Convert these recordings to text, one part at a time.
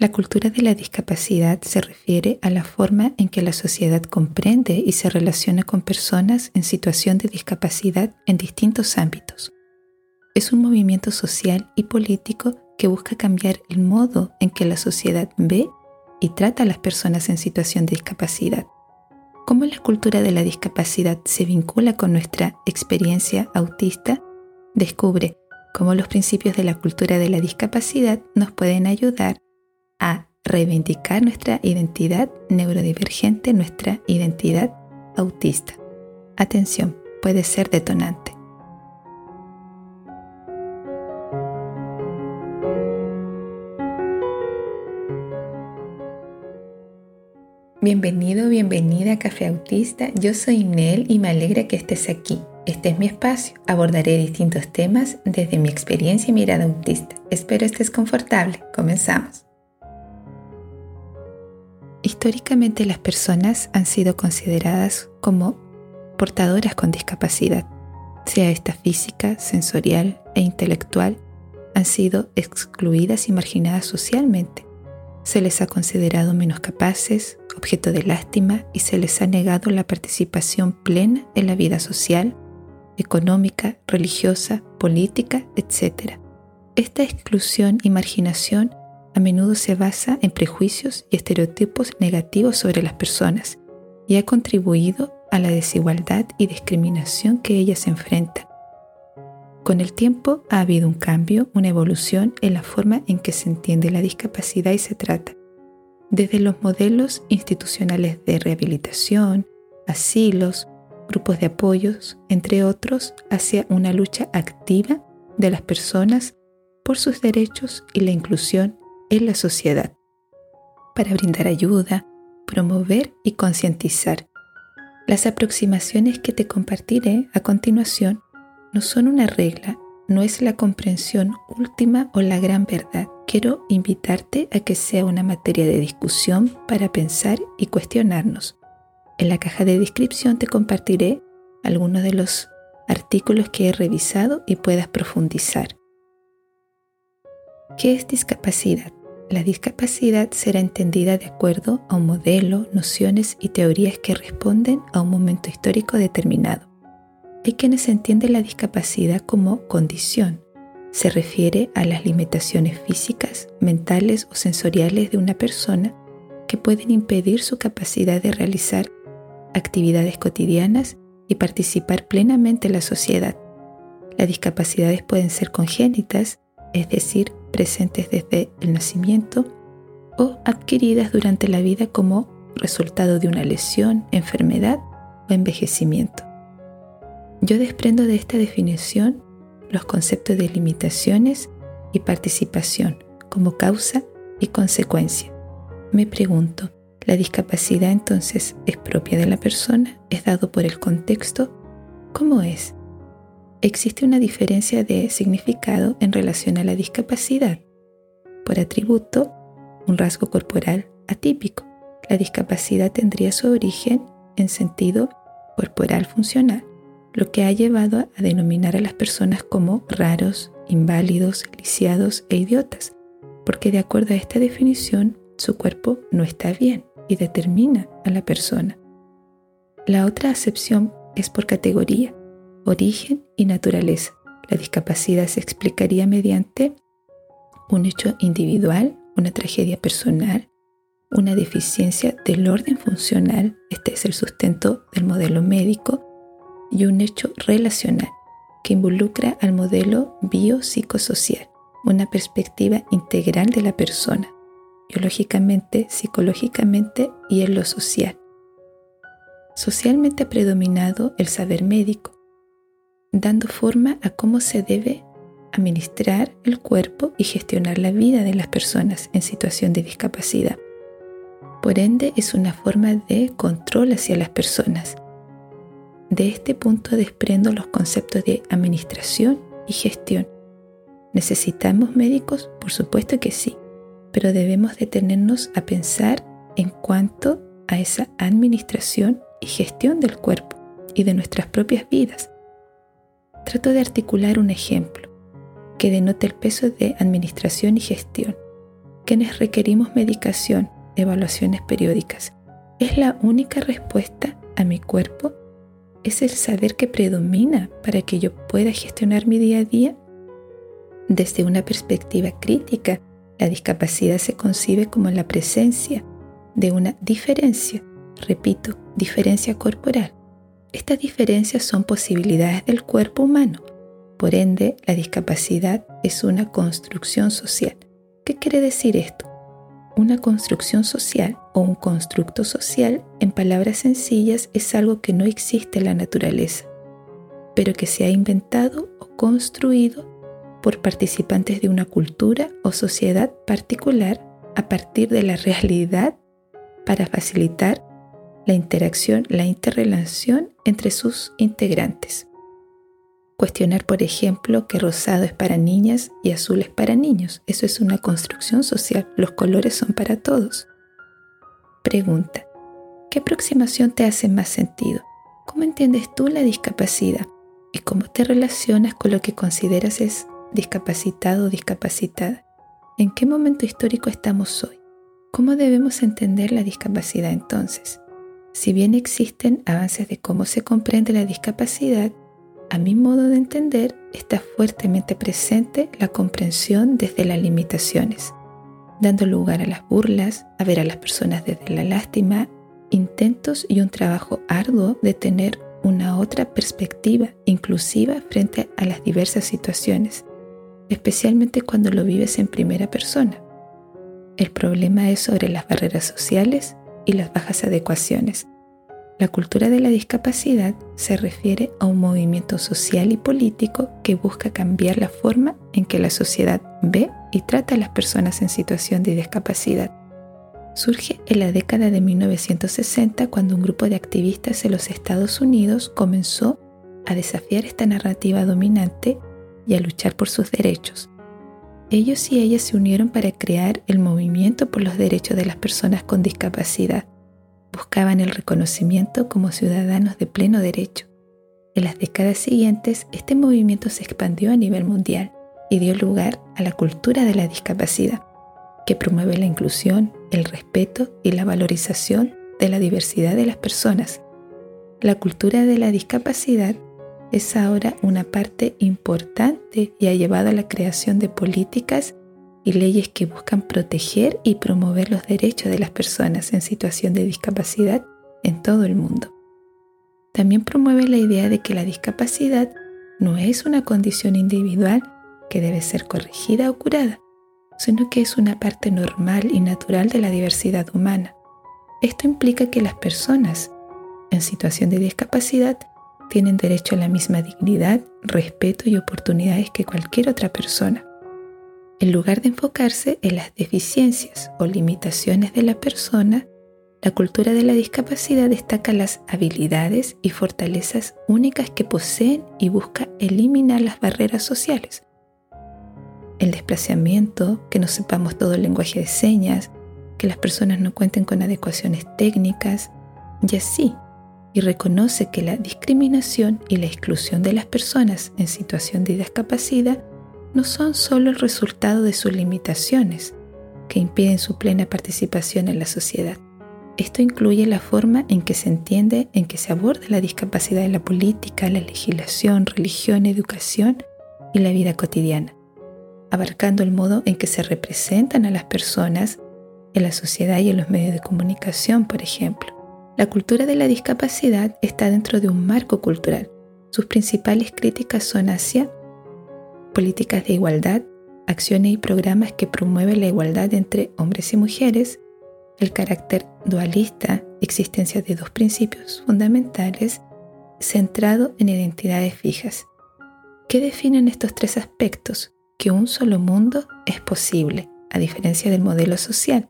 La cultura de la discapacidad se refiere a la forma en que la sociedad comprende y se relaciona con personas en situación de discapacidad en distintos ámbitos. Es un movimiento social y político que busca cambiar el modo en que la sociedad ve y trata a las personas en situación de discapacidad. Cómo la cultura de la discapacidad se vincula con nuestra experiencia autista, descubre cómo los principios de la cultura de la discapacidad nos pueden ayudar a reivindicar nuestra identidad neurodivergente, nuestra identidad autista. Atención, puede ser detonante. Bienvenido, bienvenida a Café Autista. Yo soy Nel y me alegra que estés aquí. Este es mi espacio. Abordaré distintos temas desde mi experiencia y mirada autista. Espero estés confortable. Comenzamos. Históricamente las personas han sido consideradas como portadoras con discapacidad, sea esta física, sensorial e intelectual, han sido excluidas y marginadas socialmente. Se les ha considerado menos capaces, objeto de lástima y se les ha negado la participación plena en la vida social, económica, religiosa, política, etc. Esta exclusión y marginación a menudo se basa en prejuicios y estereotipos negativos sobre las personas y ha contribuido a la desigualdad y discriminación que ellas enfrentan. Con el tiempo ha habido un cambio, una evolución en la forma en que se entiende la discapacidad y se trata, desde los modelos institucionales de rehabilitación, asilos, grupos de apoyos, entre otros, hacia una lucha activa de las personas por sus derechos y la inclusión en la sociedad, para brindar ayuda, promover y concientizar. Las aproximaciones que te compartiré a continuación no son una regla, no es la comprensión última o la gran verdad. Quiero invitarte a que sea una materia de discusión para pensar y cuestionarnos. En la caja de descripción te compartiré algunos de los artículos que he revisado y puedas profundizar. ¿Qué es discapacidad? La discapacidad será entendida de acuerdo a un modelo, nociones y teorías que responden a un momento histórico determinado. Hay quienes entienden la discapacidad como condición. Se refiere a las limitaciones físicas, mentales o sensoriales de una persona que pueden impedir su capacidad de realizar actividades cotidianas y participar plenamente en la sociedad. Las discapacidades pueden ser congénitas, es decir, presentes desde el nacimiento o adquiridas durante la vida como resultado de una lesión, enfermedad o envejecimiento. Yo desprendo de esta definición los conceptos de limitaciones y participación como causa y consecuencia. Me pregunto, ¿la discapacidad entonces es propia de la persona? ¿Es dado por el contexto? ¿Cómo es? Existe una diferencia de significado en relación a la discapacidad. Por atributo, un rasgo corporal atípico. La discapacidad tendría su origen en sentido corporal funcional, lo que ha llevado a denominar a las personas como raros, inválidos, lisiados e idiotas, porque de acuerdo a esta definición, su cuerpo no está bien y determina a la persona. La otra acepción es por categoría origen y naturaleza. La discapacidad se explicaría mediante un hecho individual, una tragedia personal, una deficiencia del orden funcional, este es el sustento del modelo médico, y un hecho relacional que involucra al modelo biopsicosocial, una perspectiva integral de la persona, biológicamente, psicológicamente y en lo social. Socialmente ha predominado el saber médico, dando forma a cómo se debe administrar el cuerpo y gestionar la vida de las personas en situación de discapacidad. Por ende, es una forma de control hacia las personas. De este punto desprendo los conceptos de administración y gestión. ¿Necesitamos médicos? Por supuesto que sí, pero debemos detenernos a pensar en cuanto a esa administración y gestión del cuerpo y de nuestras propias vidas trato de articular un ejemplo que denote el peso de administración y gestión. quienes requerimos medicación, evaluaciones periódicas, ¿es la única respuesta a mi cuerpo? ¿Es el saber que predomina para que yo pueda gestionar mi día a día? Desde una perspectiva crítica, la discapacidad se concibe como la presencia de una diferencia, repito, diferencia corporal. Estas diferencias son posibilidades del cuerpo humano. Por ende, la discapacidad es una construcción social. ¿Qué quiere decir esto? Una construcción social o un constructo social, en palabras sencillas, es algo que no existe en la naturaleza, pero que se ha inventado o construido por participantes de una cultura o sociedad particular a partir de la realidad para facilitar la interacción, la interrelación entre sus integrantes. Cuestionar, por ejemplo, que rosado es para niñas y azul es para niños. Eso es una construcción social. Los colores son para todos. Pregunta. ¿Qué aproximación te hace más sentido? ¿Cómo entiendes tú la discapacidad? ¿Y cómo te relacionas con lo que consideras es discapacitado o discapacitada? ¿En qué momento histórico estamos hoy? ¿Cómo debemos entender la discapacidad entonces? Si bien existen avances de cómo se comprende la discapacidad, a mi modo de entender está fuertemente presente la comprensión desde las limitaciones, dando lugar a las burlas, a ver a las personas desde la lástima, intentos y un trabajo arduo de tener una otra perspectiva inclusiva frente a las diversas situaciones, especialmente cuando lo vives en primera persona. El problema es sobre las barreras sociales y las bajas adecuaciones. La cultura de la discapacidad se refiere a un movimiento social y político que busca cambiar la forma en que la sociedad ve y trata a las personas en situación de discapacidad. Surge en la década de 1960 cuando un grupo de activistas en los Estados Unidos comenzó a desafiar esta narrativa dominante y a luchar por sus derechos. Ellos y ellas se unieron para crear el movimiento por los derechos de las personas con discapacidad. Buscaban el reconocimiento como ciudadanos de pleno derecho. En las décadas siguientes, este movimiento se expandió a nivel mundial y dio lugar a la cultura de la discapacidad, que promueve la inclusión, el respeto y la valorización de la diversidad de las personas. La cultura de la discapacidad es ahora una parte importante y ha llevado a la creación de políticas y leyes que buscan proteger y promover los derechos de las personas en situación de discapacidad en todo el mundo. También promueve la idea de que la discapacidad no es una condición individual que debe ser corregida o curada, sino que es una parte normal y natural de la diversidad humana. Esto implica que las personas en situación de discapacidad tienen derecho a la misma dignidad, respeto y oportunidades que cualquier otra persona. En lugar de enfocarse en las deficiencias o limitaciones de la persona, la cultura de la discapacidad destaca las habilidades y fortalezas únicas que poseen y busca eliminar las barreras sociales. El desplazamiento, que no sepamos todo el lenguaje de señas, que las personas no cuenten con adecuaciones técnicas, y así y reconoce que la discriminación y la exclusión de las personas en situación de discapacidad no son solo el resultado de sus limitaciones, que impiden su plena participación en la sociedad. Esto incluye la forma en que se entiende, en que se aborda la discapacidad en la política, la legislación, religión, educación y la vida cotidiana, abarcando el modo en que se representan a las personas en la sociedad y en los medios de comunicación, por ejemplo. La cultura de la discapacidad está dentro de un marco cultural. Sus principales críticas son hacia políticas de igualdad, acciones y programas que promueven la igualdad entre hombres y mujeres, el carácter dualista, existencia de dos principios fundamentales, centrado en identidades fijas. ¿Qué definen estos tres aspectos? Que un solo mundo es posible, a diferencia del modelo social,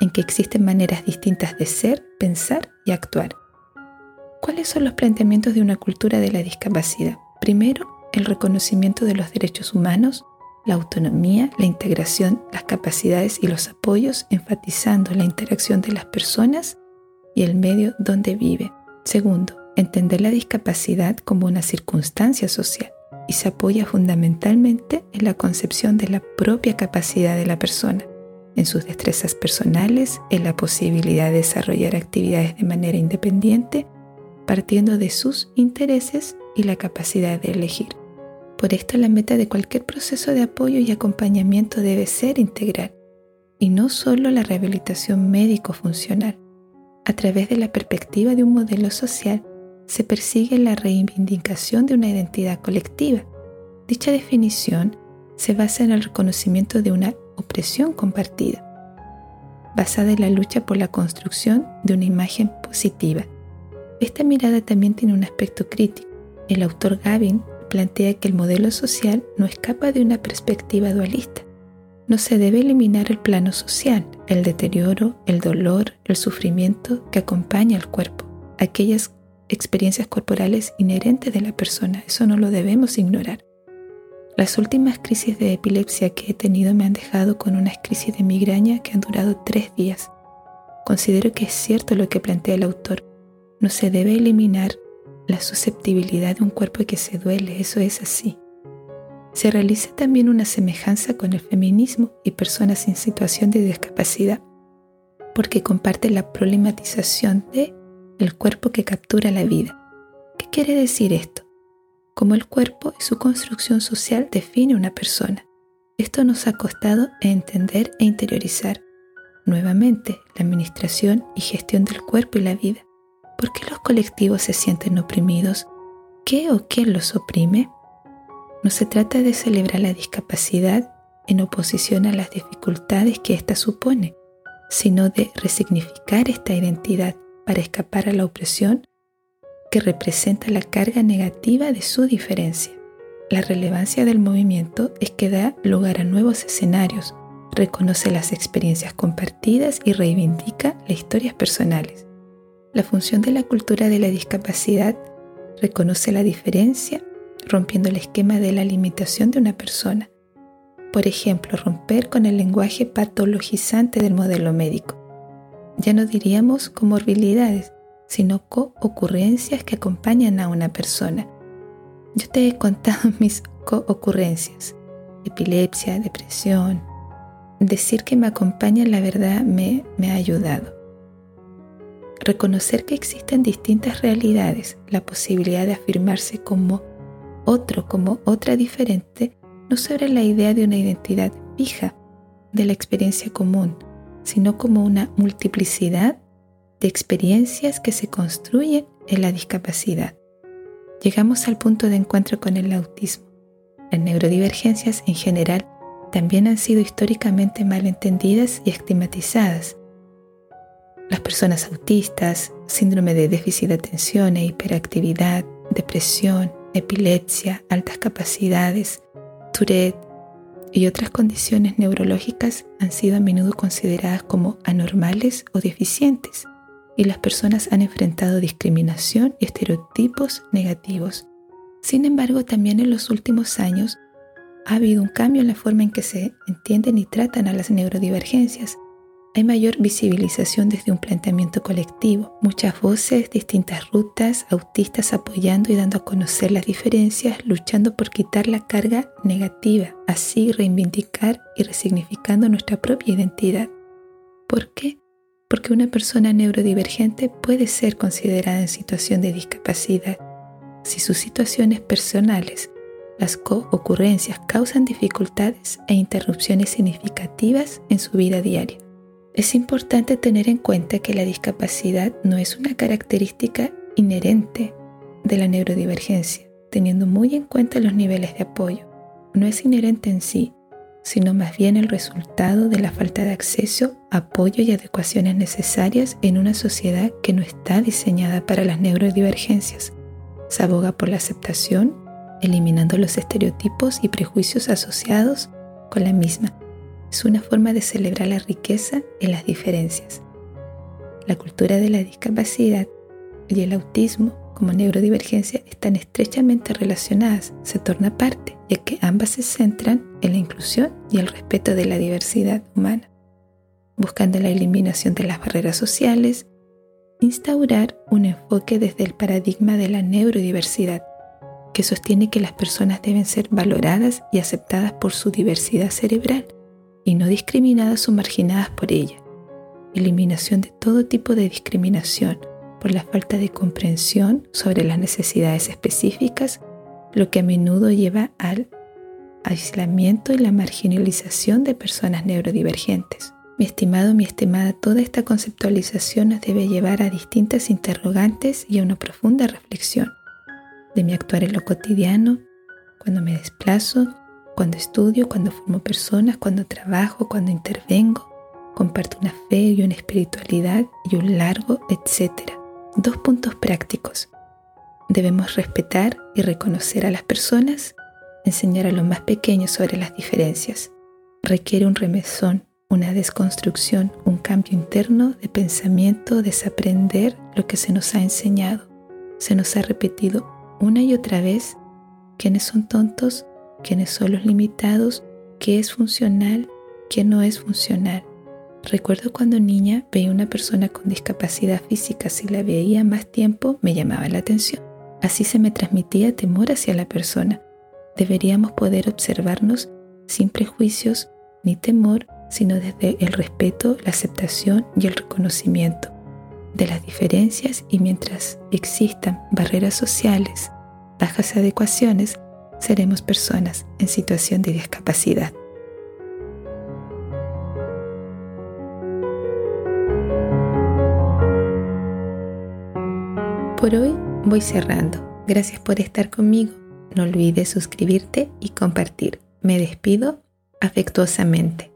en que existen maneras distintas de ser, pensar y actuar. ¿Cuáles son los planteamientos de una cultura de la discapacidad? Primero, el reconocimiento de los derechos humanos, la autonomía, la integración, las capacidades y los apoyos, enfatizando la interacción de las personas y el medio donde vive. Segundo, entender la discapacidad como una circunstancia social y se apoya fundamentalmente en la concepción de la propia capacidad de la persona en sus destrezas personales, en la posibilidad de desarrollar actividades de manera independiente, partiendo de sus intereses y la capacidad de elegir. Por esto la meta de cualquier proceso de apoyo y acompañamiento debe ser integral y no solo la rehabilitación médico-funcional. A través de la perspectiva de un modelo social se persigue la reivindicación de una identidad colectiva. Dicha definición se basa en el reconocimiento de una opresión compartida, basada en la lucha por la construcción de una imagen positiva. Esta mirada también tiene un aspecto crítico. El autor Gavin plantea que el modelo social no escapa de una perspectiva dualista. No se debe eliminar el plano social, el deterioro, el dolor, el sufrimiento que acompaña al cuerpo, aquellas experiencias corporales inherentes de la persona. Eso no lo debemos ignorar. Las últimas crisis de epilepsia que he tenido me han dejado con unas crisis de migraña que han durado tres días. Considero que es cierto lo que plantea el autor. No se debe eliminar la susceptibilidad de un cuerpo que se duele, eso es así. Se realiza también una semejanza con el feminismo y personas en situación de discapacidad, porque comparte la problematización de el cuerpo que captura la vida. ¿Qué quiere decir esto? Como el cuerpo y su construcción social define una persona. Esto nos ha costado entender e interiorizar. Nuevamente, la administración y gestión del cuerpo y la vida. ¿Por qué los colectivos se sienten oprimidos? ¿Qué o quién los oprime? No se trata de celebrar la discapacidad en oposición a las dificultades que ésta supone, sino de resignificar esta identidad para escapar a la opresión que representa la carga negativa de su diferencia. La relevancia del movimiento es que da lugar a nuevos escenarios, reconoce las experiencias compartidas y reivindica las historias personales. La función de la cultura de la discapacidad reconoce la diferencia, rompiendo el esquema de la limitación de una persona. Por ejemplo, romper con el lenguaje patologizante del modelo médico ya no diríamos comorbilidades, sino co-ocurrencias que acompañan a una persona. Yo te he contado mis co-ocurrencias, epilepsia, depresión. Decir que me acompaña la verdad me, me ha ayudado. Reconocer que existen distintas realidades, la posibilidad de afirmarse como otro, como otra diferente, no sobre la idea de una identidad fija, de la experiencia común, sino como una multiplicidad de experiencias que se construyen en la discapacidad. Llegamos al punto de encuentro con el autismo. Las neurodivergencias en general también han sido históricamente mal entendidas y estigmatizadas. Las personas autistas, síndrome de déficit de atención e hiperactividad, depresión, epilepsia, altas capacidades, Tourette, y otras condiciones neurológicas han sido a menudo consideradas como anormales o deficientes y las personas han enfrentado discriminación y estereotipos negativos. Sin embargo, también en los últimos años ha habido un cambio en la forma en que se entienden y tratan a las neurodivergencias hay mayor visibilización desde un planteamiento colectivo, muchas voces, distintas rutas, autistas apoyando y dando a conocer las diferencias, luchando por quitar la carga negativa, así reivindicar y resignificando nuestra propia identidad. ¿Por qué? Porque una persona neurodivergente puede ser considerada en situación de discapacidad si sus situaciones personales, las co-ocurrencias causan dificultades e interrupciones significativas en su vida diaria. Es importante tener en cuenta que la discapacidad no es una característica inherente de la neurodivergencia, teniendo muy en cuenta los niveles de apoyo. No es inherente en sí, sino más bien el resultado de la falta de acceso, apoyo y adecuaciones necesarias en una sociedad que no está diseñada para las neurodivergencias. Se aboga por la aceptación, eliminando los estereotipos y prejuicios asociados con la misma es una forma de celebrar la riqueza en las diferencias. La cultura de la discapacidad y el autismo como neurodivergencia están estrechamente relacionadas, se torna parte, ya que ambas se centran en la inclusión y el respeto de la diversidad humana, buscando la eliminación de las barreras sociales, instaurar un enfoque desde el paradigma de la neurodiversidad, que sostiene que las personas deben ser valoradas y aceptadas por su diversidad cerebral y no discriminadas o marginadas por ella. Eliminación de todo tipo de discriminación por la falta de comprensión sobre las necesidades específicas, lo que a menudo lleva al aislamiento y la marginalización de personas neurodivergentes. Mi estimado, mi estimada, toda esta conceptualización nos debe llevar a distintas interrogantes y a una profunda reflexión de mi actuar en lo cotidiano, cuando me desplazo, cuando estudio, cuando formo personas, cuando trabajo, cuando intervengo, comparto una fe y una espiritualidad y un largo, etcétera. Dos puntos prácticos. Debemos respetar y reconocer a las personas, enseñar a los más pequeños sobre las diferencias. Requiere un remesón, una desconstrucción, un cambio interno de pensamiento, desaprender lo que se nos ha enseñado. Se nos ha repetido una y otra vez quiénes son tontos, quiénes son los limitados, qué es funcional, qué no es funcional. Recuerdo cuando niña veía una persona con discapacidad física, si la veía más tiempo me llamaba la atención. Así se me transmitía temor hacia la persona. Deberíamos poder observarnos sin prejuicios ni temor, sino desde el respeto, la aceptación y el reconocimiento de las diferencias y mientras existan barreras sociales, bajas adecuaciones, seremos personas en situación de discapacidad. Por hoy voy cerrando. Gracias por estar conmigo. No olvides suscribirte y compartir. Me despido afectuosamente.